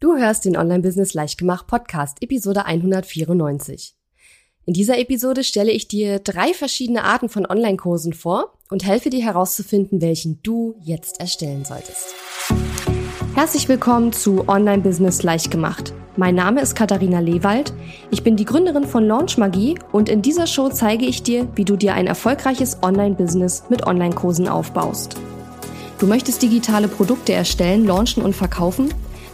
Du hörst den Online-Business Leichtgemacht Podcast, Episode 194. In dieser Episode stelle ich dir drei verschiedene Arten von Online-Kursen vor und helfe dir herauszufinden, welchen du jetzt erstellen solltest. Herzlich willkommen zu Online-Business Leichtgemacht. Mein Name ist Katharina Lewald. Ich bin die Gründerin von Launch Magie und in dieser Show zeige ich dir, wie du dir ein erfolgreiches Online-Business mit Online-Kursen aufbaust. Du möchtest digitale Produkte erstellen, launchen und verkaufen?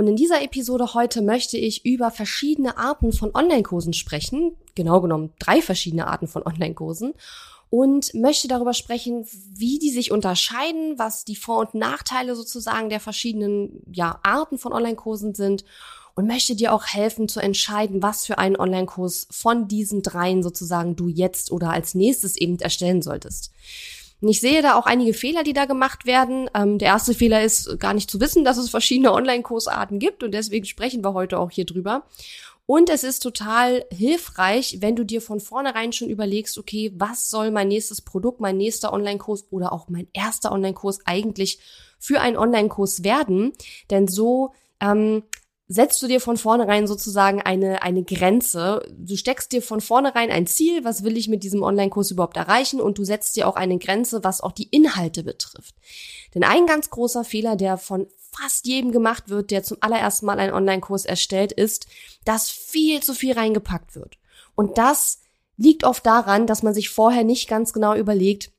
und in dieser Episode heute möchte ich über verschiedene Arten von Online-Kursen sprechen. Genau genommen drei verschiedene Arten von Online-Kursen. Und möchte darüber sprechen, wie die sich unterscheiden, was die Vor- und Nachteile sozusagen der verschiedenen ja, Arten von Online-Kursen sind und möchte dir auch helfen zu entscheiden, was für einen Online-Kurs von diesen dreien sozusagen du jetzt oder als nächstes eben erstellen solltest. Und ich sehe da auch einige Fehler, die da gemacht werden. Ähm, der erste Fehler ist gar nicht zu wissen, dass es verschiedene Online-Kursarten gibt und deswegen sprechen wir heute auch hier drüber. Und es ist total hilfreich, wenn du dir von vornherein schon überlegst, okay, was soll mein nächstes Produkt, mein nächster Online-Kurs oder auch mein erster Online-Kurs eigentlich für einen Online-Kurs werden? Denn so ähm, setzt du dir von vornherein sozusagen eine, eine Grenze. Du steckst dir von vornherein ein Ziel, was will ich mit diesem Online-Kurs überhaupt erreichen und du setzt dir auch eine Grenze, was auch die Inhalte betrifft. Denn ein ganz großer Fehler, der von fast jedem gemacht wird, der zum allerersten Mal einen Online-Kurs erstellt, ist, dass viel zu viel reingepackt wird. Und das liegt oft daran, dass man sich vorher nicht ganz genau überlegt,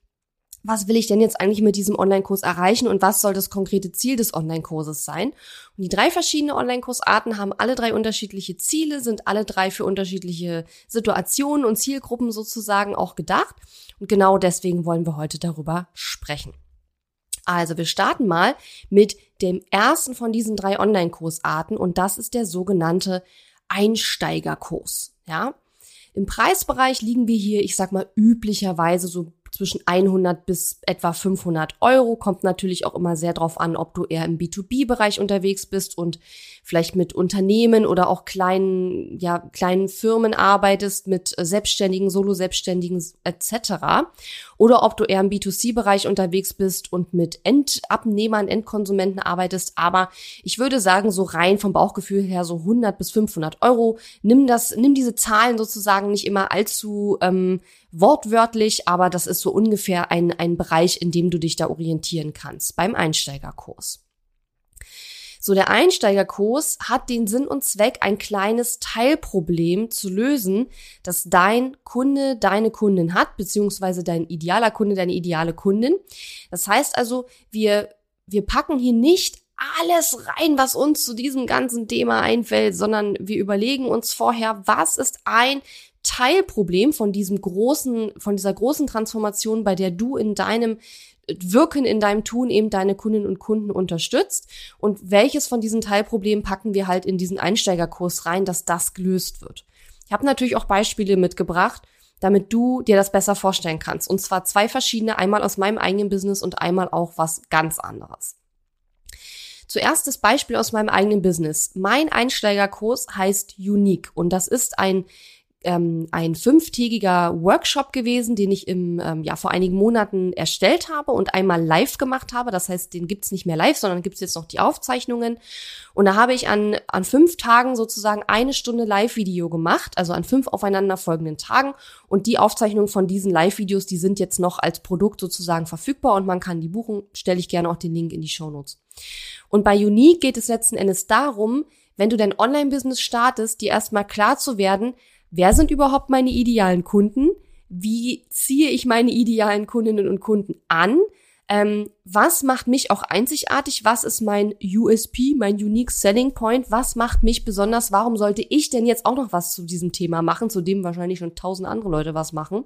was will ich denn jetzt eigentlich mit diesem Online-Kurs erreichen und was soll das konkrete Ziel des Online-Kurses sein? Und die drei verschiedenen Online-Kursarten haben alle drei unterschiedliche Ziele, sind alle drei für unterschiedliche Situationen und Zielgruppen sozusagen auch gedacht. Und genau deswegen wollen wir heute darüber sprechen. Also wir starten mal mit dem ersten von diesen drei Online-Kursarten und das ist der sogenannte Einsteigerkurs. Ja, im Preisbereich liegen wir hier, ich sag mal, üblicherweise so zwischen 100 bis etwa 500 Euro. Kommt natürlich auch immer sehr drauf an, ob du eher im B2B-Bereich unterwegs bist und vielleicht mit Unternehmen oder auch kleinen, ja, kleinen Firmen arbeitest, mit Selbstständigen, Solo-Selbstständigen etc. Oder ob du eher im B2C-Bereich unterwegs bist und mit Endabnehmern, Endkonsumenten arbeitest. Aber ich würde sagen, so rein vom Bauchgefühl her so 100 bis 500 Euro. Nimm das, nimm diese Zahlen sozusagen nicht immer allzu ähm, wortwörtlich, aber das ist so ungefähr ein, ein Bereich, in dem du dich da orientieren kannst beim Einsteigerkurs. So, der Einsteigerkurs hat den Sinn und Zweck, ein kleines Teilproblem zu lösen, das dein Kunde, deine Kundin hat, beziehungsweise dein idealer Kunde, deine ideale Kundin. Das heißt also, wir, wir packen hier nicht alles rein, was uns zu diesem ganzen Thema einfällt, sondern wir überlegen uns vorher, was ist ein Teilproblem von diesem großen, von dieser großen Transformation, bei der du in deinem Wirken, in deinem Tun eben deine Kundinnen und Kunden unterstützt und welches von diesen Teilproblemen packen wir halt in diesen Einsteigerkurs rein, dass das gelöst wird. Ich habe natürlich auch Beispiele mitgebracht, damit du dir das besser vorstellen kannst. Und zwar zwei verschiedene, einmal aus meinem eigenen Business und einmal auch was ganz anderes. Zuerst das Beispiel aus meinem eigenen Business. Mein Einsteigerkurs heißt Unique und das ist ein ähm, ein fünftägiger Workshop gewesen, den ich im, ähm, ja, vor einigen Monaten erstellt habe und einmal live gemacht habe. Das heißt, den gibt's nicht mehr live, sondern gibt's jetzt noch die Aufzeichnungen. Und da habe ich an, an fünf Tagen sozusagen eine Stunde Live-Video gemacht, also an fünf aufeinanderfolgenden Tagen. Und die Aufzeichnungen von diesen Live-Videos, die sind jetzt noch als Produkt sozusagen verfügbar und man kann die buchen. Stelle ich gerne auch den Link in die Show Notes. Und bei Unique geht es letzten Endes darum, wenn du dein Online-Business startest, dir erstmal klar zu werden, wer sind überhaupt meine idealen Kunden? Wie ziehe ich meine idealen Kundinnen und Kunden an? Ähm, was macht mich auch einzigartig? Was ist mein USP, mein Unique Selling Point? Was macht mich besonders? Warum sollte ich denn jetzt auch noch was zu diesem Thema machen, zu dem wahrscheinlich schon tausend andere Leute was machen?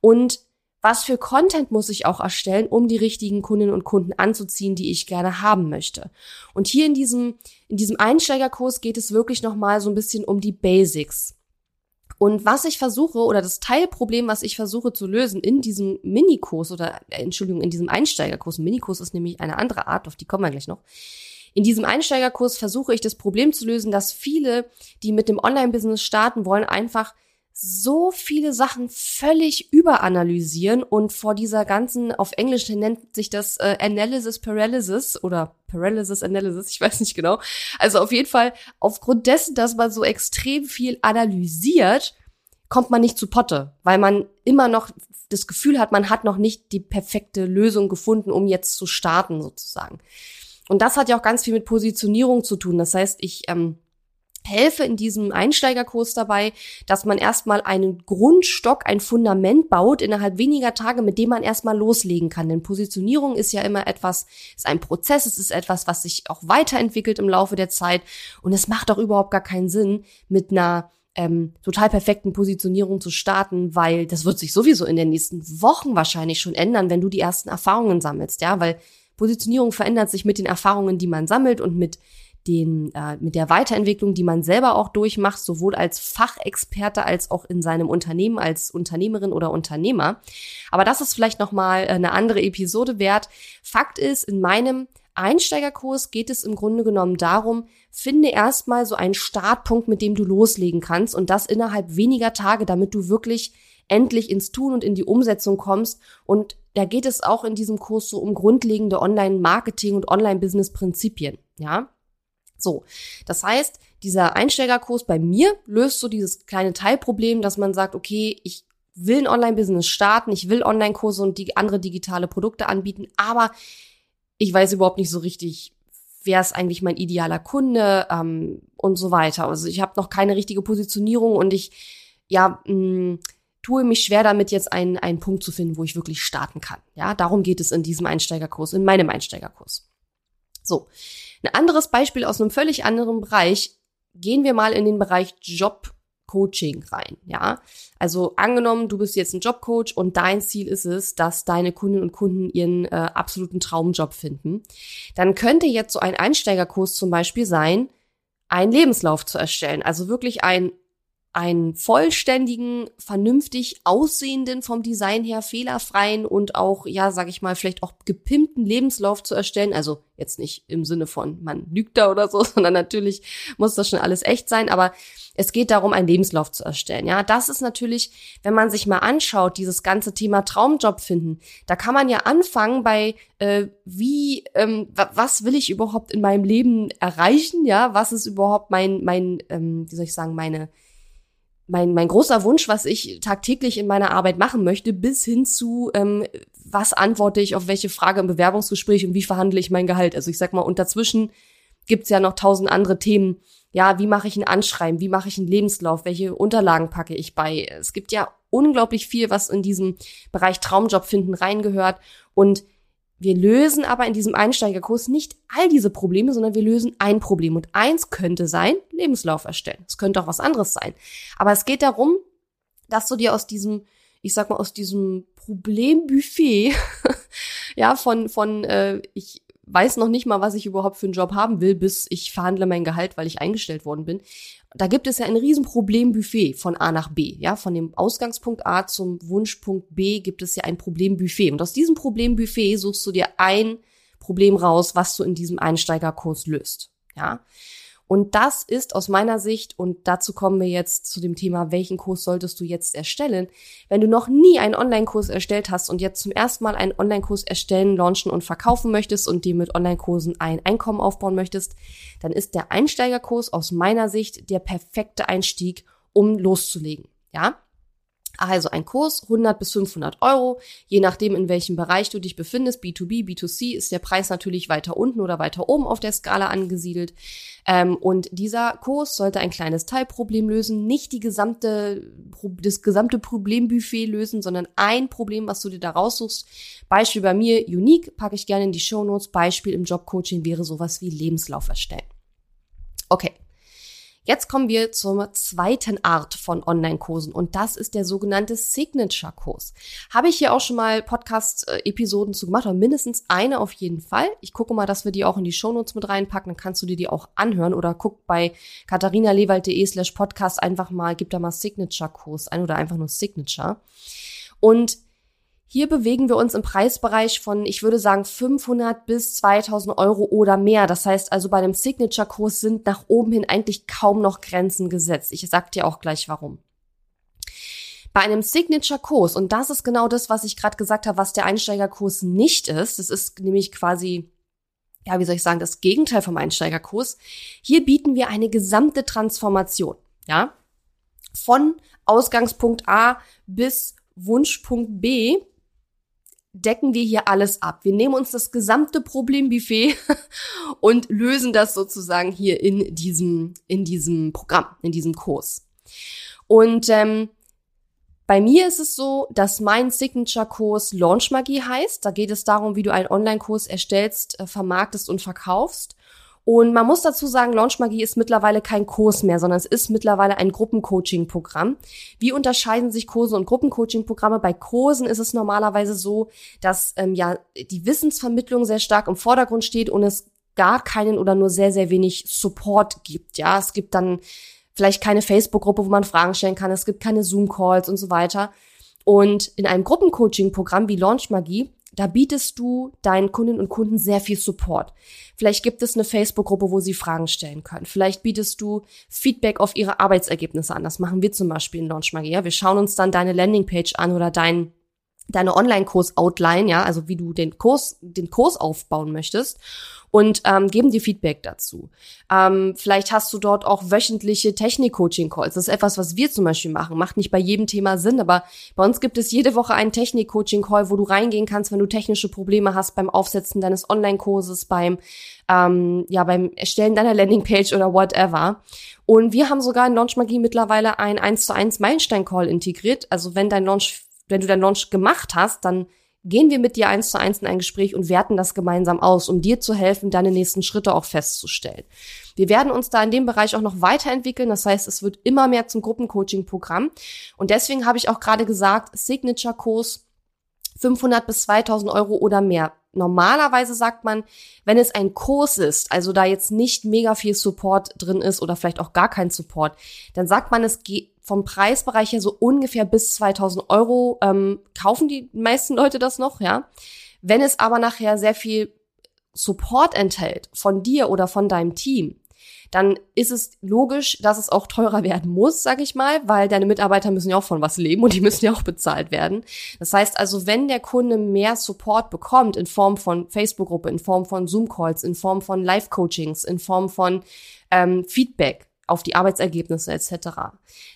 Und was für Content muss ich auch erstellen, um die richtigen Kundinnen und Kunden anzuziehen, die ich gerne haben möchte. Und hier in diesem, in diesem Einsteigerkurs geht es wirklich nochmal so ein bisschen um die Basics. Und was ich versuche, oder das Teilproblem, was ich versuche zu lösen in diesem Minikurs oder, äh, Entschuldigung, in diesem Einsteigerkurs, ein Minikurs ist nämlich eine andere Art, auf die kommen wir gleich noch. In diesem Einsteigerkurs versuche ich das Problem zu lösen, dass viele, die mit dem Online-Business starten wollen, einfach so viele Sachen völlig überanalysieren und vor dieser ganzen, auf Englisch nennt sich das äh, Analysis Paralysis oder Paralysis Analysis, ich weiß nicht genau. Also auf jeden Fall, aufgrund dessen, dass man so extrem viel analysiert, kommt man nicht zu Potte, weil man immer noch das Gefühl hat, man hat noch nicht die perfekte Lösung gefunden, um jetzt zu starten sozusagen. Und das hat ja auch ganz viel mit Positionierung zu tun. Das heißt, ich ähm, helfe in diesem Einsteigerkurs dabei, dass man erstmal einen Grundstock, ein Fundament baut innerhalb weniger Tage, mit dem man erstmal loslegen kann. Denn Positionierung ist ja immer etwas, ist ein Prozess, es ist etwas, was sich auch weiterentwickelt im Laufe der Zeit. Und es macht auch überhaupt gar keinen Sinn, mit einer ähm, total perfekten Positionierung zu starten, weil das wird sich sowieso in den nächsten Wochen wahrscheinlich schon ändern, wenn du die ersten Erfahrungen sammelst, ja, weil Positionierung verändert sich mit den Erfahrungen, die man sammelt und mit den, äh, mit der Weiterentwicklung, die man selber auch durchmacht, sowohl als Fachexperte als auch in seinem Unternehmen als Unternehmerin oder Unternehmer. Aber das ist vielleicht nochmal eine andere Episode wert. Fakt ist, in meinem Einsteigerkurs geht es im Grunde genommen darum, finde erstmal so einen Startpunkt, mit dem du loslegen kannst und das innerhalb weniger Tage, damit du wirklich endlich ins Tun und in die Umsetzung kommst. Und da geht es auch in diesem Kurs so um grundlegende Online-Marketing und Online-Business-Prinzipien. Ja, so, das heißt, dieser Einsteigerkurs bei mir löst so dieses kleine Teilproblem, dass man sagt, okay, ich will ein Online-Business starten, ich will Online-Kurse und die andere digitale Produkte anbieten, aber ich weiß überhaupt nicht so richtig, wer ist eigentlich mein idealer Kunde ähm, und so weiter. Also ich habe noch keine richtige Positionierung und ich ja mh, mm, tue mich schwer damit, jetzt einen, einen Punkt zu finden, wo ich wirklich starten kann. Ja, darum geht es in diesem Einsteigerkurs, in meinem Einsteigerkurs. So, ein anderes Beispiel aus einem völlig anderen Bereich. Gehen wir mal in den Bereich Jobcoaching rein, ja. Also angenommen, du bist jetzt ein Jobcoach und dein Ziel ist es, dass deine Kundinnen und Kunden ihren äh, absoluten Traumjob finden. Dann könnte jetzt so ein Einsteigerkurs zum Beispiel sein, einen Lebenslauf zu erstellen. Also wirklich ein einen vollständigen, vernünftig aussehenden, vom Design her fehlerfreien und auch, ja, sag ich mal, vielleicht auch gepimpten Lebenslauf zu erstellen. Also jetzt nicht im Sinne von, man lügt da oder so, sondern natürlich muss das schon alles echt sein, aber es geht darum, einen Lebenslauf zu erstellen. Ja, das ist natürlich, wenn man sich mal anschaut, dieses ganze Thema Traumjob finden, da kann man ja anfangen bei, äh, wie, ähm, was will ich überhaupt in meinem Leben erreichen? Ja, was ist überhaupt mein, mein, ähm, wie soll ich sagen, meine, mein, mein großer Wunsch, was ich tagtäglich in meiner Arbeit machen möchte, bis hin zu, ähm, was antworte ich auf welche Frage im Bewerbungsgespräch und wie verhandle ich mein Gehalt. Also ich sag mal, und dazwischen gibt's ja noch tausend andere Themen. Ja, wie mache ich ein Anschreiben? Wie mache ich einen Lebenslauf? Welche Unterlagen packe ich bei? Es gibt ja unglaublich viel, was in diesem Bereich Traumjob finden reingehört. Und wir lösen aber in diesem Einsteigerkurs nicht all diese Probleme, sondern wir lösen ein Problem. Und eins könnte sein, Lebenslauf erstellen. Es könnte auch was anderes sein. Aber es geht darum, dass du dir aus diesem, ich sag mal, aus diesem Problembuffet, ja, von, von, äh, ich weiß noch nicht mal, was ich überhaupt für einen Job haben will, bis ich verhandle mein Gehalt, weil ich eingestellt worden bin. Da gibt es ja ein Riesenproblembuffet von A nach B. Ja, von dem Ausgangspunkt A zum Wunschpunkt B gibt es ja ein Problembuffet. Und aus diesem Problembuffet suchst du dir ein Problem raus, was du in diesem Einsteigerkurs löst. Ja. Und das ist aus meiner Sicht, und dazu kommen wir jetzt zu dem Thema, welchen Kurs solltest du jetzt erstellen? Wenn du noch nie einen Online-Kurs erstellt hast und jetzt zum ersten Mal einen Online-Kurs erstellen, launchen und verkaufen möchtest und dir mit Online-Kursen ein Einkommen aufbauen möchtest, dann ist der Einsteigerkurs aus meiner Sicht der perfekte Einstieg, um loszulegen. Ja? Also ein Kurs 100 bis 500 Euro, je nachdem in welchem Bereich du dich befindest. B2B, B2C ist der Preis natürlich weiter unten oder weiter oben auf der Skala angesiedelt. Ähm, und dieser Kurs sollte ein kleines Teilproblem lösen, nicht die gesamte, das gesamte Problembuffet lösen, sondern ein Problem, was du dir da raussuchst. Beispiel bei mir, Unique, packe ich gerne in die Show Notes. Beispiel im Jobcoaching wäre sowas wie Lebenslauf erstellen. Okay. Jetzt kommen wir zur zweiten Art von Online-Kursen und das ist der sogenannte Signature-Kurs. Habe ich hier auch schon mal Podcast-Episoden zu gemacht, oder mindestens eine auf jeden Fall. Ich gucke mal, dass wir die auch in die Shownotes mit reinpacken, dann kannst du dir die auch anhören oder guck bei katharinalewald.de slash podcast einfach mal, gib da mal Signature-Kurs ein oder einfach nur Signature. Und hier bewegen wir uns im Preisbereich von, ich würde sagen, 500 bis 2000 Euro oder mehr. Das heißt also, bei einem Signature-Kurs sind nach oben hin eigentlich kaum noch Grenzen gesetzt. Ich sag dir auch gleich warum. Bei einem Signature-Kurs, und das ist genau das, was ich gerade gesagt habe, was der Einsteigerkurs nicht ist, das ist nämlich quasi, ja, wie soll ich sagen, das Gegenteil vom Einsteigerkurs. Hier bieten wir eine gesamte Transformation, ja, von Ausgangspunkt A bis Wunschpunkt B decken wir hier alles ab. Wir nehmen uns das gesamte Problembuffet und lösen das sozusagen hier in diesem, in diesem Programm, in diesem Kurs. Und ähm, bei mir ist es so, dass mein Signature-Kurs Launch Magie heißt. Da geht es darum, wie du einen Online-Kurs erstellst, äh, vermarktest und verkaufst. Und man muss dazu sagen, Launch Magie ist mittlerweile kein Kurs mehr, sondern es ist mittlerweile ein Gruppencoaching-Programm. Wie unterscheiden sich Kurse und Gruppencoaching-Programme? Bei Kursen ist es normalerweise so, dass ähm, ja die Wissensvermittlung sehr stark im Vordergrund steht und es gar keinen oder nur sehr, sehr wenig Support gibt. Ja, es gibt dann vielleicht keine Facebook-Gruppe, wo man Fragen stellen kann. Es gibt keine Zoom-Calls und so weiter. Und in einem Gruppencoaching-Programm wie Launch Magie da bietest du deinen Kundinnen und Kunden sehr viel Support. Vielleicht gibt es eine Facebook-Gruppe, wo sie Fragen stellen können. Vielleicht bietest du Feedback auf ihre Arbeitsergebnisse an. Das machen wir zum Beispiel in Launch Magia. Wir schauen uns dann deine Landingpage an oder dein deine Online-Kurs-Outline, ja, also wie du den Kurs, den Kurs aufbauen möchtest und ähm, geben dir Feedback dazu. Ähm, vielleicht hast du dort auch wöchentliche Technik-Coaching-Calls. Das ist etwas, was wir zum Beispiel machen. Macht nicht bei jedem Thema Sinn, aber bei uns gibt es jede Woche einen Technik-Coaching-Call, wo du reingehen kannst, wenn du technische Probleme hast beim Aufsetzen deines Online-Kurses, beim ähm, ja beim Erstellen deiner Landingpage oder whatever. Und wir haben sogar in Launch Magie mittlerweile ein 1 zu 1 Meilenstein-Call integriert. Also wenn dein Launch wenn du deinen Launch gemacht hast, dann gehen wir mit dir eins zu eins in ein Gespräch und werten das gemeinsam aus, um dir zu helfen, deine nächsten Schritte auch festzustellen. Wir werden uns da in dem Bereich auch noch weiterentwickeln. Das heißt, es wird immer mehr zum Gruppencoaching-Programm. Und deswegen habe ich auch gerade gesagt, Signature-Kurs 500 bis 2000 Euro oder mehr. Normalerweise sagt man, wenn es ein Kurs ist, also da jetzt nicht mega viel Support drin ist oder vielleicht auch gar kein Support, dann sagt man, es geht vom Preisbereich her so ungefähr bis 2000 Euro ähm, kaufen die meisten Leute das noch, ja. Wenn es aber nachher sehr viel Support enthält von dir oder von deinem Team, dann ist es logisch, dass es auch teurer werden muss, sag ich mal, weil deine Mitarbeiter müssen ja auch von was leben und die müssen ja auch bezahlt werden. Das heißt also, wenn der Kunde mehr Support bekommt in Form von Facebook-Gruppe, in Form von Zoom-Calls, in Form von Live-Coachings, in Form von ähm, Feedback, auf die Arbeitsergebnisse etc.,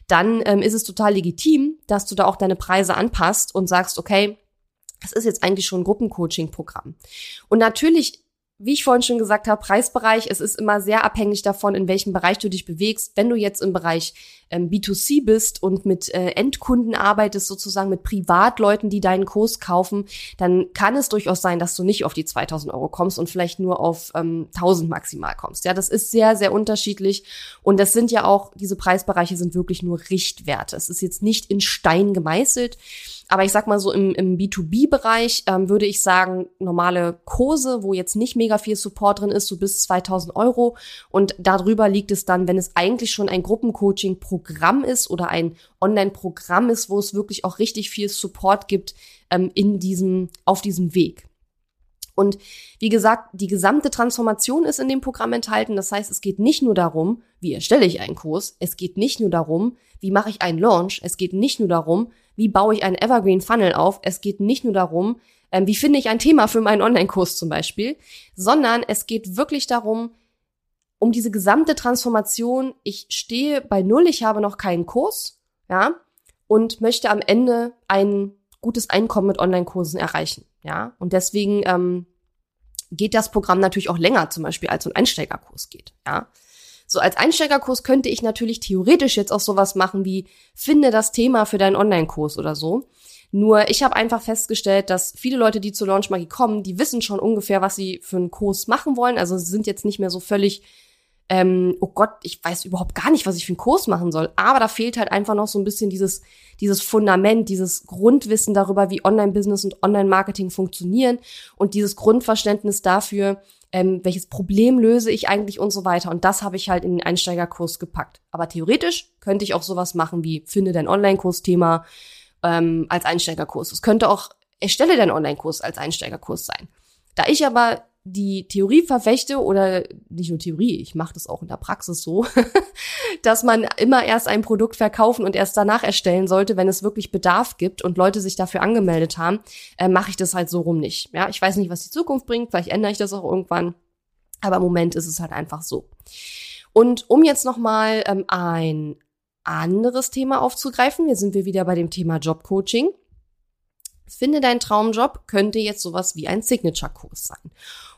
dann ähm, ist es total legitim, dass du da auch deine Preise anpasst und sagst, okay, das ist jetzt eigentlich schon ein Gruppencoaching-Programm. Und natürlich wie ich vorhin schon gesagt habe, Preisbereich, es ist immer sehr abhängig davon, in welchem Bereich du dich bewegst. Wenn du jetzt im Bereich ähm, B2C bist und mit äh, Endkunden arbeitest, sozusagen mit Privatleuten, die deinen Kurs kaufen, dann kann es durchaus sein, dass du nicht auf die 2000 Euro kommst und vielleicht nur auf ähm, 1000 maximal kommst. Ja, das ist sehr, sehr unterschiedlich. Und das sind ja auch, diese Preisbereiche sind wirklich nur Richtwerte. Es ist jetzt nicht in Stein gemeißelt. Aber ich sag mal so im, im B2B-Bereich ähm, würde ich sagen, normale Kurse, wo jetzt nicht mega viel Support drin ist, so bis 2000 Euro. Und darüber liegt es dann, wenn es eigentlich schon ein Gruppencoaching-Programm ist oder ein Online-Programm ist, wo es wirklich auch richtig viel Support gibt ähm, in diesem, auf diesem Weg. Und wie gesagt, die gesamte Transformation ist in dem Programm enthalten. Das heißt, es geht nicht nur darum, wie erstelle ich einen Kurs. Es geht nicht nur darum, wie mache ich einen Launch. Es geht nicht nur darum, wie baue ich einen Evergreen Funnel auf. Es geht nicht nur darum, ähm, wie finde ich ein Thema für meinen Online-Kurs zum Beispiel, sondern es geht wirklich darum, um diese gesamte Transformation. Ich stehe bei Null, ich habe noch keinen Kurs, ja, und möchte am Ende ein gutes Einkommen mit Online-Kursen erreichen. Ja, und deswegen ähm, geht das Programm natürlich auch länger, zum Beispiel als so ein Einsteigerkurs geht. Ja, so als Einsteigerkurs könnte ich natürlich theoretisch jetzt auch sowas machen wie finde das Thema für deinen Online-Kurs oder so. Nur ich habe einfach festgestellt, dass viele Leute, die zur Launch Magie kommen, die wissen schon ungefähr, was sie für einen Kurs machen wollen. Also sie sind jetzt nicht mehr so völlig ähm, oh Gott, ich weiß überhaupt gar nicht, was ich für einen Kurs machen soll. Aber da fehlt halt einfach noch so ein bisschen dieses, dieses Fundament, dieses Grundwissen darüber, wie Online-Business und Online-Marketing funktionieren und dieses Grundverständnis dafür, ähm, welches Problem löse ich eigentlich und so weiter. Und das habe ich halt in den Einsteigerkurs gepackt. Aber theoretisch könnte ich auch sowas machen wie finde dein Online-Kursthema ähm, als Einsteigerkurs. Es könnte auch erstelle deinen Online-Kurs als Einsteigerkurs sein. Da ich aber die Theorie verfechte oder nicht nur Theorie, ich mache das auch in der Praxis so, dass man immer erst ein Produkt verkaufen und erst danach erstellen sollte, wenn es wirklich Bedarf gibt und Leute sich dafür angemeldet haben, äh, mache ich das halt so rum nicht. Ja, ich weiß nicht, was die Zukunft bringt, vielleicht ändere ich das auch irgendwann, aber im Moment ist es halt einfach so. Und um jetzt noch mal ähm, ein anderes Thema aufzugreifen, hier sind wir wieder bei dem Thema Jobcoaching. Finde dein Traumjob könnte jetzt sowas wie ein Signature-Kurs sein.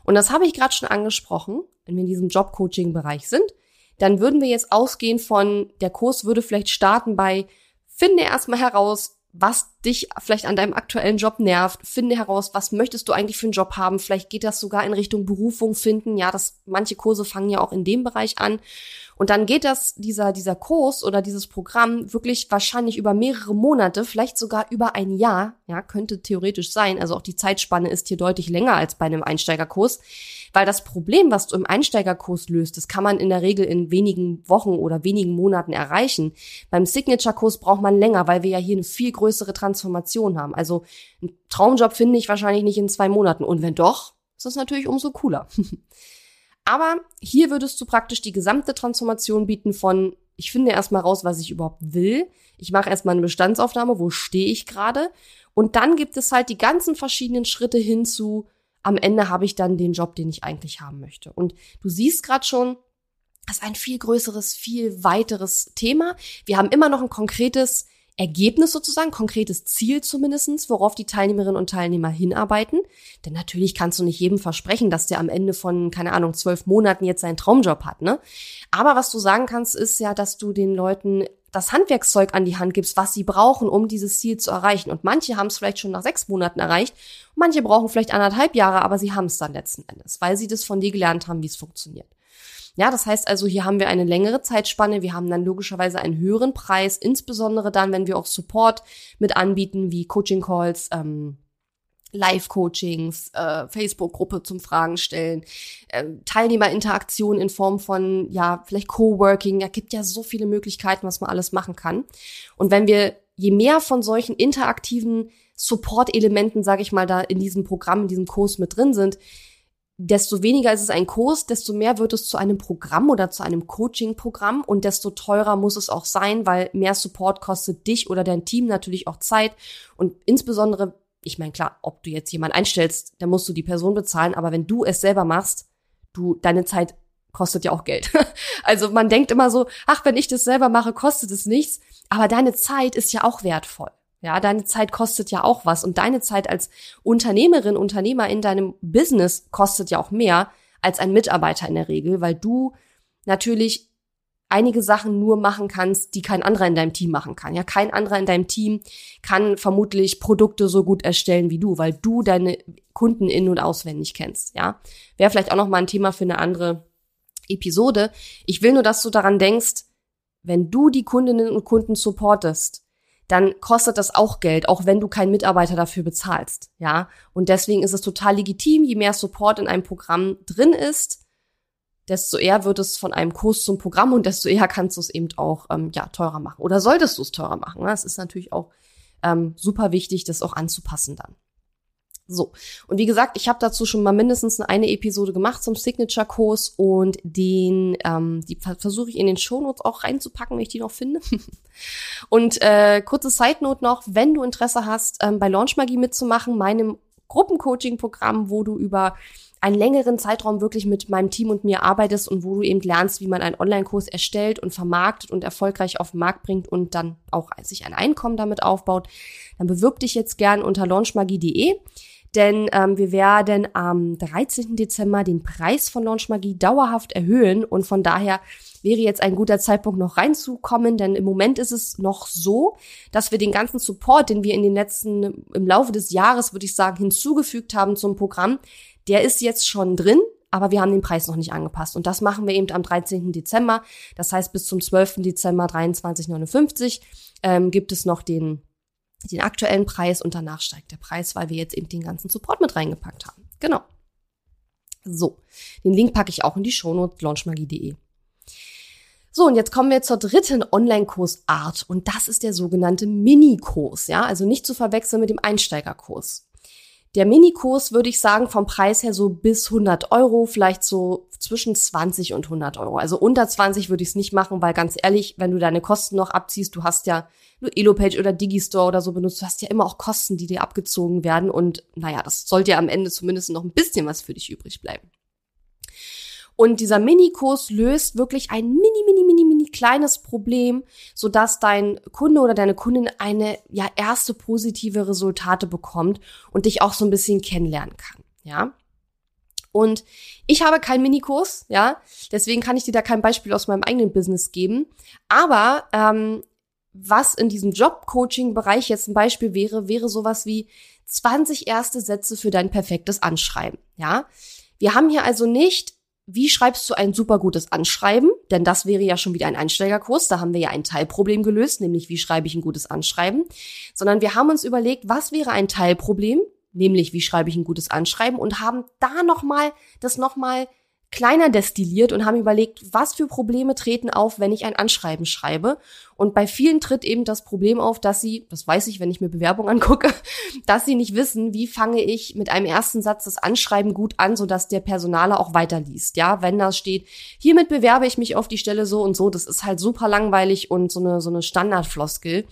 Und das habe ich gerade schon angesprochen, wenn wir in diesem Job-Coaching-Bereich sind. Dann würden wir jetzt ausgehen von, der Kurs würde vielleicht starten bei, finde erstmal heraus, was dich vielleicht an deinem aktuellen Job nervt. Finde heraus, was möchtest du eigentlich für einen Job haben. Vielleicht geht das sogar in Richtung Berufung finden. Ja, das, manche Kurse fangen ja auch in dem Bereich an. Und dann geht das, dieser, dieser Kurs oder dieses Programm wirklich wahrscheinlich über mehrere Monate, vielleicht sogar über ein Jahr, ja, könnte theoretisch sein. Also auch die Zeitspanne ist hier deutlich länger als bei einem Einsteigerkurs. Weil das Problem, was du im Einsteigerkurs löst, das kann man in der Regel in wenigen Wochen oder wenigen Monaten erreichen. Beim Signature-Kurs braucht man länger, weil wir ja hier eine viel größere Transformation haben. Also ein Traumjob finde ich wahrscheinlich nicht in zwei Monaten. Und wenn doch, ist das natürlich umso cooler. Aber hier würdest du praktisch die gesamte Transformation bieten von, ich finde erstmal raus, was ich überhaupt will. Ich mache erstmal eine Bestandsaufnahme, wo stehe ich gerade. Und dann gibt es halt die ganzen verschiedenen Schritte hin zu, am Ende habe ich dann den Job, den ich eigentlich haben möchte. Und du siehst gerade schon, das ist ein viel größeres, viel weiteres Thema. Wir haben immer noch ein konkretes Ergebnis sozusagen, konkretes Ziel zumindestens, worauf die Teilnehmerinnen und Teilnehmer hinarbeiten. Denn natürlich kannst du nicht jedem versprechen, dass der am Ende von, keine Ahnung, zwölf Monaten jetzt seinen Traumjob hat, ne? Aber was du sagen kannst, ist ja, dass du den Leuten das Handwerkszeug an die Hand gibst, was sie brauchen, um dieses Ziel zu erreichen. Und manche haben es vielleicht schon nach sechs Monaten erreicht, manche brauchen vielleicht anderthalb Jahre, aber sie haben es dann letzten Endes, weil sie das von dir gelernt haben, wie es funktioniert. Ja, das heißt also, hier haben wir eine längere Zeitspanne. Wir haben dann logischerweise einen höheren Preis, insbesondere dann, wenn wir auch Support mit anbieten, wie Coaching Calls, ähm, Live-Coachings, äh, Facebook-Gruppe zum Fragen stellen, äh, Teilnehmerinteraktion in Form von, ja, vielleicht Coworking. Da gibt ja so viele Möglichkeiten, was man alles machen kann. Und wenn wir je mehr von solchen interaktiven Support-Elementen, sage ich mal, da in diesem Programm, in diesem Kurs mit drin sind, desto weniger ist es ein Kurs, desto mehr wird es zu einem Programm oder zu einem Coaching-Programm und desto teurer muss es auch sein, weil mehr Support kostet dich oder dein Team natürlich auch Zeit und insbesondere, ich meine klar, ob du jetzt jemanden einstellst, dann musst du die Person bezahlen, aber wenn du es selber machst, du deine Zeit kostet ja auch Geld. also man denkt immer so, ach, wenn ich das selber mache, kostet es nichts, aber deine Zeit ist ja auch wertvoll. Ja, deine Zeit kostet ja auch was und deine Zeit als Unternehmerin, Unternehmer in deinem Business kostet ja auch mehr als ein Mitarbeiter in der Regel, weil du natürlich einige Sachen nur machen kannst, die kein anderer in deinem Team machen kann. Ja, kein anderer in deinem Team kann vermutlich Produkte so gut erstellen wie du, weil du deine Kunden in und auswendig kennst. Ja, wäre vielleicht auch noch mal ein Thema für eine andere Episode. Ich will nur, dass du daran denkst, wenn du die Kundinnen und Kunden supportest, dann kostet das auch Geld, auch wenn du keinen Mitarbeiter dafür bezahlst, ja. Und deswegen ist es total legitim, je mehr Support in einem Programm drin ist, desto eher wird es von einem Kurs zum Programm und desto eher kannst du es eben auch ähm, ja teurer machen oder solltest du es teurer machen. Ne? Das ist natürlich auch ähm, super wichtig, das auch anzupassen dann. So, und wie gesagt, ich habe dazu schon mal mindestens eine Episode gemacht zum Signature-Kurs und den, ähm, die versuche ich in den Shownotes auch reinzupacken, wenn ich die noch finde. und äh, kurze Side-Note noch, wenn du Interesse hast, ähm, bei Launchmagie mitzumachen, meinem Gruppencoaching-Programm, wo du über einen längeren Zeitraum wirklich mit meinem Team und mir arbeitest und wo du eben lernst, wie man einen Online-Kurs erstellt und vermarktet und erfolgreich auf den Markt bringt und dann auch sich ein Einkommen damit aufbaut, dann bewirb dich jetzt gern unter launchmagie.de denn ähm, wir werden am 13. Dezember den Preis von Launch Magie dauerhaft erhöhen und von daher wäre jetzt ein guter Zeitpunkt noch reinzukommen, denn im Moment ist es noch so, dass wir den ganzen Support, den wir in den letzten, im Laufe des Jahres, würde ich sagen, hinzugefügt haben zum Programm, der ist jetzt schon drin, aber wir haben den Preis noch nicht angepasst. Und das machen wir eben am 13. Dezember. Das heißt, bis zum 12. Dezember 23,59 ähm, gibt es noch den, den aktuellen Preis und danach steigt der Preis, weil wir jetzt eben den ganzen Support mit reingepackt haben. Genau. So, den Link packe ich auch in die Shownote launchmagie.de. So, und jetzt kommen wir zur dritten Online-Kursart und das ist der sogenannte Minikurs, ja, also nicht zu verwechseln mit dem Einsteigerkurs. Der Minikurs würde ich sagen vom Preis her so bis 100 Euro, vielleicht so zwischen 20 und 100 Euro. Also unter 20 würde ich es nicht machen, weil ganz ehrlich, wenn du deine Kosten noch abziehst, du hast ja nur Elopage oder Digistore oder so benutzt, du hast ja immer auch Kosten, die dir abgezogen werden und naja, das sollte ja am Ende zumindest noch ein bisschen was für dich übrig bleiben. Und dieser Minikurs löst wirklich ein mini, mini, mini, mini kleines Problem, sodass dein Kunde oder deine Kundin eine ja erste positive Resultate bekommt und dich auch so ein bisschen kennenlernen kann. Ja. Und ich habe keinen Minikurs, ja, deswegen kann ich dir da kein Beispiel aus meinem eigenen Business geben. Aber ähm, was in diesem Job-Coaching-Bereich jetzt ein Beispiel wäre, wäre sowas wie 20 erste Sätze für dein perfektes Anschreiben. Ja, wir haben hier also nicht wie schreibst du ein super gutes Anschreiben? Denn das wäre ja schon wieder ein Einsteigerkurs. Da haben wir ja ein Teilproblem gelöst, nämlich wie schreibe ich ein gutes Anschreiben. Sondern wir haben uns überlegt, was wäre ein Teilproblem? Nämlich wie schreibe ich ein gutes Anschreiben und haben da nochmal das nochmal kleiner destilliert und haben überlegt, was für Probleme treten auf, wenn ich ein Anschreiben schreibe. Und bei vielen tritt eben das Problem auf, dass sie, das weiß ich, wenn ich mir Bewerbung angucke, dass sie nicht wissen, wie fange ich mit einem ersten Satz das Anschreiben gut an, sodass der Personaler auch weiterliest. Ja, wenn da steht, hiermit bewerbe ich mich auf die Stelle so und so, das ist halt super langweilig und so eine, so eine Standardfloskel.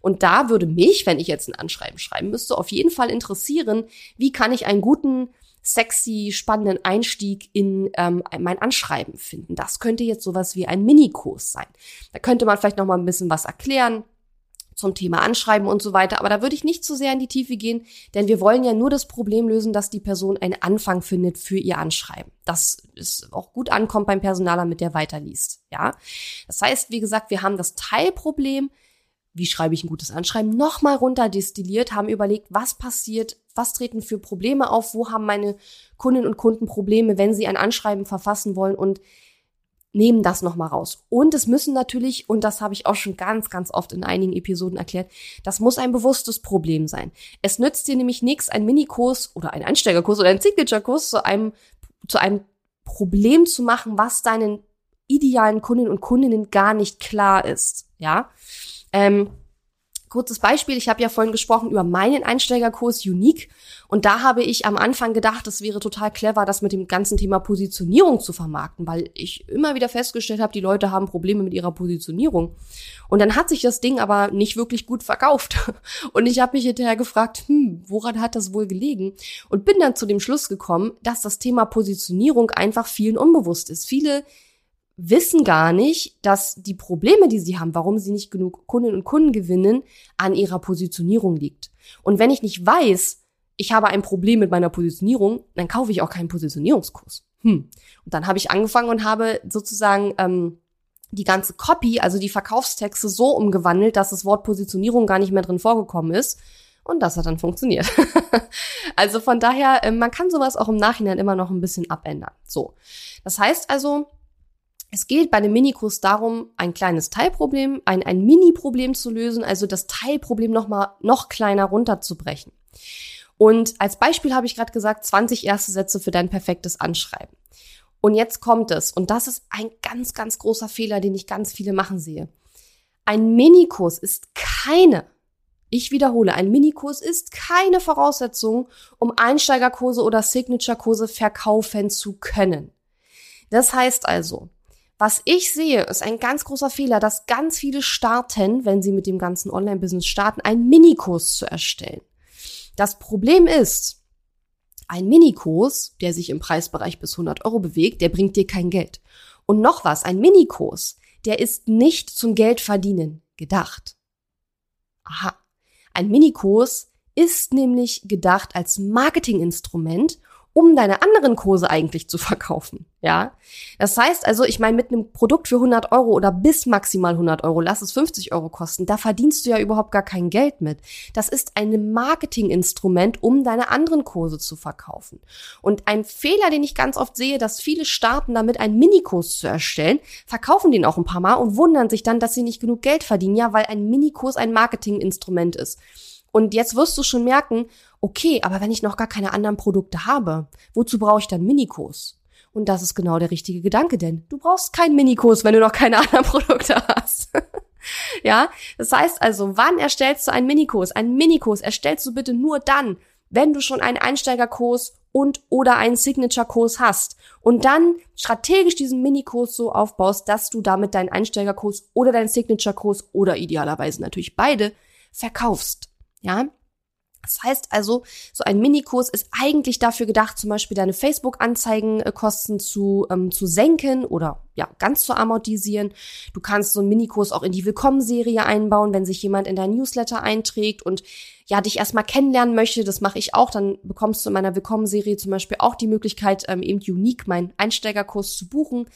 Und da würde mich, wenn ich jetzt ein Anschreiben schreiben müsste, auf jeden Fall interessieren, wie kann ich einen guten sexy, spannenden Einstieg in ähm, mein Anschreiben finden. Das könnte jetzt sowas wie ein Minikurs sein. Da könnte man vielleicht noch mal ein bisschen was erklären zum Thema Anschreiben und so weiter. Aber da würde ich nicht zu so sehr in die Tiefe gehen, denn wir wollen ja nur das Problem lösen, dass die Person einen Anfang findet für ihr Anschreiben. Das ist auch gut ankommt beim Personaler, mit der weiterliest. Ja, das heißt, wie gesagt, wir haben das Teilproblem wie schreibe ich ein gutes Anschreiben, nochmal runterdestilliert, haben überlegt, was passiert, was treten für Probleme auf, wo haben meine Kundinnen und Kunden Probleme, wenn sie ein Anschreiben verfassen wollen und nehmen das nochmal raus. Und es müssen natürlich, und das habe ich auch schon ganz, ganz oft in einigen Episoden erklärt, das muss ein bewusstes Problem sein. Es nützt dir nämlich nichts, ein Minikurs oder ein Einsteigerkurs oder ein Signature-Kurs zu einem, zu einem Problem zu machen, was deinen idealen Kundinnen und Kundinnen gar nicht klar ist. Ja, ähm, kurzes Beispiel, ich habe ja vorhin gesprochen über meinen Einsteigerkurs Unique und da habe ich am Anfang gedacht, es wäre total clever, das mit dem ganzen Thema Positionierung zu vermarkten, weil ich immer wieder festgestellt habe, die Leute haben Probleme mit ihrer Positionierung. Und dann hat sich das Ding aber nicht wirklich gut verkauft und ich habe mich hinterher gefragt, hm, woran hat das wohl gelegen? Und bin dann zu dem Schluss gekommen, dass das Thema Positionierung einfach vielen unbewusst ist. Viele wissen gar nicht, dass die Probleme, die sie haben, warum sie nicht genug Kundinnen und Kunden gewinnen, an ihrer Positionierung liegt. Und wenn ich nicht weiß, ich habe ein Problem mit meiner Positionierung, dann kaufe ich auch keinen Positionierungskurs. Hm. Und dann habe ich angefangen und habe sozusagen ähm, die ganze Copy, also die Verkaufstexte so umgewandelt, dass das Wort Positionierung gar nicht mehr drin vorgekommen ist. Und das hat dann funktioniert. also von daher, äh, man kann sowas auch im Nachhinein immer noch ein bisschen abändern. So. Das heißt also, es geht bei dem Minikurs darum, ein kleines Teilproblem, ein, ein Mini-Problem zu lösen, also das Teilproblem noch mal noch kleiner runterzubrechen. Und als Beispiel habe ich gerade gesagt, 20 erste Sätze für dein perfektes Anschreiben. Und jetzt kommt es, und das ist ein ganz, ganz großer Fehler, den ich ganz viele machen sehe. Ein Minikurs ist keine, ich wiederhole, ein Minikurs ist keine Voraussetzung, um Einsteigerkurse oder Signature-Kurse verkaufen zu können. Das heißt also, was ich sehe, ist ein ganz großer Fehler, dass ganz viele starten, wenn sie mit dem ganzen Online-Business starten, einen Minikurs zu erstellen. Das Problem ist, ein Minikurs, der sich im Preisbereich bis 100 Euro bewegt, der bringt dir kein Geld. Und noch was, ein Minikurs, der ist nicht zum Geldverdienen gedacht. Aha. Ein Minikurs ist nämlich gedacht als Marketinginstrument, um deine anderen Kurse eigentlich zu verkaufen. Ja, das heißt also, ich meine, mit einem Produkt für 100 Euro oder bis maximal 100 Euro, lass es 50 Euro kosten, da verdienst du ja überhaupt gar kein Geld mit. Das ist ein Marketinginstrument, um deine anderen Kurse zu verkaufen. Und ein Fehler, den ich ganz oft sehe, dass viele starten damit, einen Minikurs zu erstellen, verkaufen den auch ein paar Mal und wundern sich dann, dass sie nicht genug Geld verdienen, ja, weil ein Minikurs ein Marketinginstrument ist. Und jetzt wirst du schon merken, okay, aber wenn ich noch gar keine anderen Produkte habe, wozu brauche ich dann Minikurs? Und das ist genau der richtige Gedanke, denn du brauchst keinen Minikurs, wenn du noch keine anderen Produkte hast. ja, das heißt also, wann erstellst du einen Minikurs? Einen Minikurs erstellst du bitte nur dann, wenn du schon einen Einsteigerkurs und oder einen Signature-Kurs hast und dann strategisch diesen Minikurs so aufbaust, dass du damit deinen Einsteigerkurs oder deinen Signature-Kurs oder idealerweise natürlich beide verkaufst. Ja, das heißt also, so ein Minikurs ist eigentlich dafür gedacht, zum Beispiel deine Facebook-Anzeigenkosten zu, ähm, zu senken oder ja, ganz zu amortisieren. Du kannst so einen Minikurs auch in die Willkommenserie einbauen, wenn sich jemand in dein Newsletter einträgt und ja, dich erstmal kennenlernen möchte. Das mache ich auch. Dann bekommst du in meiner Willkommenserie zum Beispiel auch die Möglichkeit, ähm, eben unique meinen Einsteigerkurs zu buchen.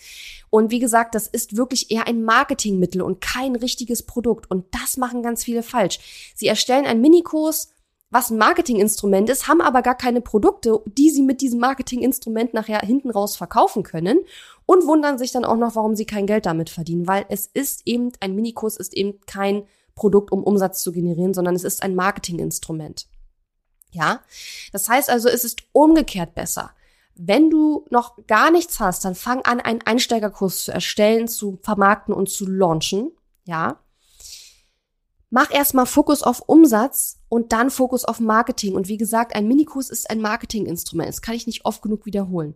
Und wie gesagt, das ist wirklich eher ein Marketingmittel und kein richtiges Produkt. Und das machen ganz viele falsch. Sie erstellen einen Minikurs, was ein Marketinginstrument ist, haben aber gar keine Produkte, die sie mit diesem Marketinginstrument nachher hinten raus verkaufen können und wundern sich dann auch noch, warum sie kein Geld damit verdienen, weil es ist eben, ein Minikurs ist eben kein Produkt, um Umsatz zu generieren, sondern es ist ein Marketinginstrument. Ja, das heißt also, es ist umgekehrt besser. Wenn du noch gar nichts hast, dann fang an, einen Einsteigerkurs zu erstellen, zu vermarkten und zu launchen. Ja, Mach erstmal Fokus auf Umsatz und dann Fokus auf Marketing. Und wie gesagt, ein Minikurs ist ein Marketinginstrument. Das kann ich nicht oft genug wiederholen.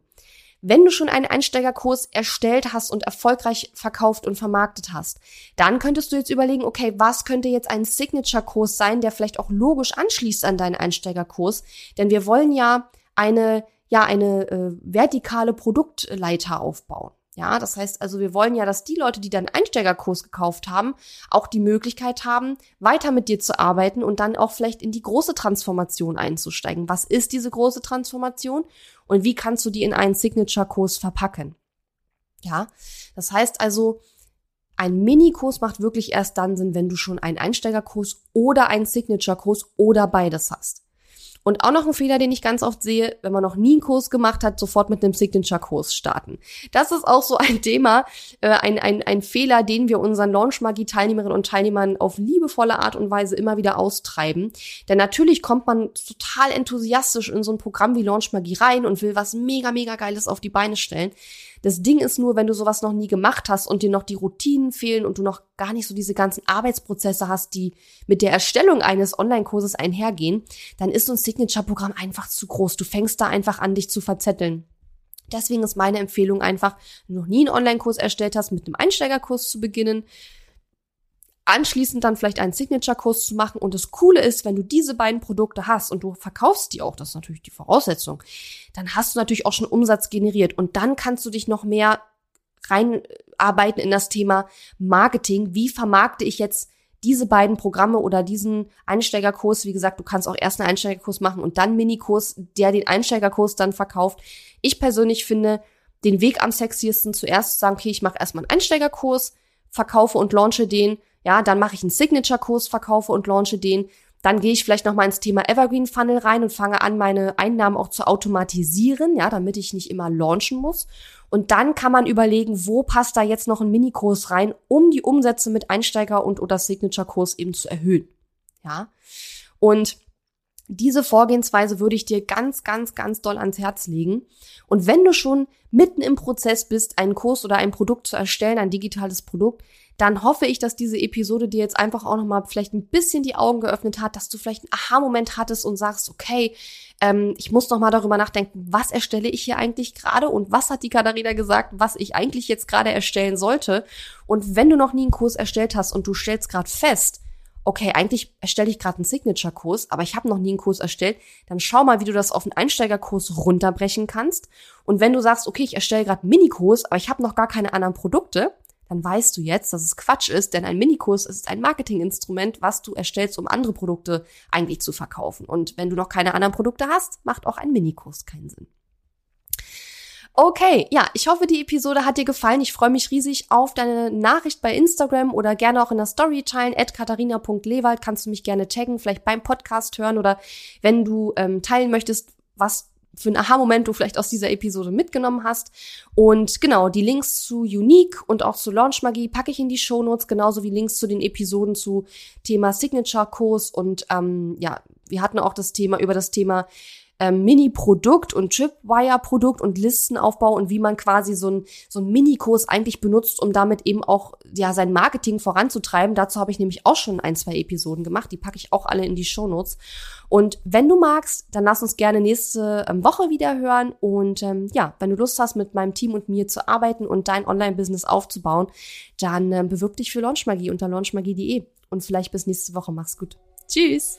Wenn du schon einen Einsteigerkurs erstellt hast und erfolgreich verkauft und vermarktet hast, dann könntest du jetzt überlegen, okay, was könnte jetzt ein Signature-Kurs sein, der vielleicht auch logisch anschließt an deinen Einsteigerkurs? Denn wir wollen ja eine, ja, eine äh, vertikale Produktleiter aufbauen. Ja, das heißt also, wir wollen ja, dass die Leute, die deinen Einsteigerkurs gekauft haben, auch die Möglichkeit haben, weiter mit dir zu arbeiten und dann auch vielleicht in die große Transformation einzusteigen. Was ist diese große Transformation und wie kannst du die in einen Signature-Kurs verpacken? Ja, das heißt also, ein Minikurs macht wirklich erst dann Sinn, wenn du schon einen Einsteigerkurs oder einen Signature-Kurs oder beides hast. Und auch noch ein Fehler, den ich ganz oft sehe, wenn man noch nie einen Kurs gemacht hat, sofort mit einem Signature-Kurs starten. Das ist auch so ein Thema, äh, ein, ein, ein Fehler, den wir unseren Launch-Magie-Teilnehmerinnen und Teilnehmern auf liebevolle Art und Weise immer wieder austreiben. Denn natürlich kommt man total enthusiastisch in so ein Programm wie Launch Magie rein und will was mega, mega Geiles auf die Beine stellen. Das Ding ist nur, wenn du sowas noch nie gemacht hast und dir noch die Routinen fehlen und du noch gar nicht so diese ganzen Arbeitsprozesse hast, die mit der Erstellung eines Online-Kurses einhergehen, dann ist ein Signature-Programm einfach zu groß. Du fängst da einfach an, dich zu verzetteln. Deswegen ist meine Empfehlung einfach, wenn du noch nie einen Online-Kurs erstellt hast, mit einem Einsteigerkurs zu beginnen, anschließend dann vielleicht einen Signature-Kurs zu machen. Und das Coole ist, wenn du diese beiden Produkte hast und du verkaufst die auch, das ist natürlich die Voraussetzung, dann hast du natürlich auch schon Umsatz generiert. Und dann kannst du dich noch mehr reinarbeiten in das Thema Marketing. Wie vermarkte ich jetzt diese beiden Programme oder diesen Einsteigerkurs? Wie gesagt, du kannst auch erst einen Einsteigerkurs machen und dann Minikurs, der den Einsteigerkurs dann verkauft. Ich persönlich finde den Weg am sexiesten zuerst zu sagen, okay, ich mache erstmal einen Einsteigerkurs, verkaufe und launche den ja, dann mache ich einen Signature-Kurs, verkaufe und launche den. Dann gehe ich vielleicht noch mal ins Thema Evergreen Funnel rein und fange an, meine Einnahmen auch zu automatisieren, ja, damit ich nicht immer launchen muss. Und dann kann man überlegen, wo passt da jetzt noch ein Minikurs rein, um die Umsätze mit Einsteiger und oder Signature-Kurs eben zu erhöhen. Ja. Und diese Vorgehensweise würde ich dir ganz, ganz, ganz doll ans Herz legen. Und wenn du schon mitten im Prozess bist, einen Kurs oder ein Produkt zu erstellen, ein digitales Produkt, dann hoffe ich, dass diese Episode dir jetzt einfach auch nochmal vielleicht ein bisschen die Augen geöffnet hat, dass du vielleicht einen Aha-Moment hattest und sagst, okay, ähm, ich muss nochmal darüber nachdenken, was erstelle ich hier eigentlich gerade und was hat die Katharina gesagt, was ich eigentlich jetzt gerade erstellen sollte. Und wenn du noch nie einen Kurs erstellt hast und du stellst gerade fest, okay, eigentlich erstelle ich gerade einen Signature-Kurs, aber ich habe noch nie einen Kurs erstellt, dann schau mal, wie du das auf einen Einsteigerkurs runterbrechen kannst. Und wenn du sagst, okay, ich erstelle gerade Minikurs, aber ich habe noch gar keine anderen Produkte, dann weißt du jetzt, dass es Quatsch ist, denn ein Minikurs ist ein Marketinginstrument, was du erstellst, um andere Produkte eigentlich zu verkaufen. Und wenn du noch keine anderen Produkte hast, macht auch ein Minikurs keinen Sinn. Okay, ja, ich hoffe, die Episode hat dir gefallen. Ich freue mich riesig auf deine Nachricht bei Instagram oder gerne auch in der Story teilen. At katharina.lewald kannst du mich gerne taggen, vielleicht beim Podcast hören oder wenn du ähm, teilen möchtest, was für einen Aha-Moment du vielleicht aus dieser Episode mitgenommen hast. Und genau, die Links zu Unique und auch zu Launch Magie packe ich in die Show Notes, genauso wie Links zu den Episoden zu Thema Signature-Kurs und ähm, ja, wir hatten auch das Thema über das Thema ähm, Mini-Produkt und Tripwire-Produkt und Listenaufbau und wie man quasi so ein so Mini-Kurs eigentlich benutzt, um damit eben auch ja sein Marketing voranzutreiben. Dazu habe ich nämlich auch schon ein, zwei Episoden gemacht. Die packe ich auch alle in die Show Notes. Und wenn du magst, dann lass uns gerne nächste ähm, Woche wieder hören. Und ähm, ja, wenn du Lust hast, mit meinem Team und mir zu arbeiten und dein Online-Business aufzubauen, dann ähm, bewirb dich für Launchmagie unter launchmagie.de. Und vielleicht bis nächste Woche. Mach's gut. Tschüss.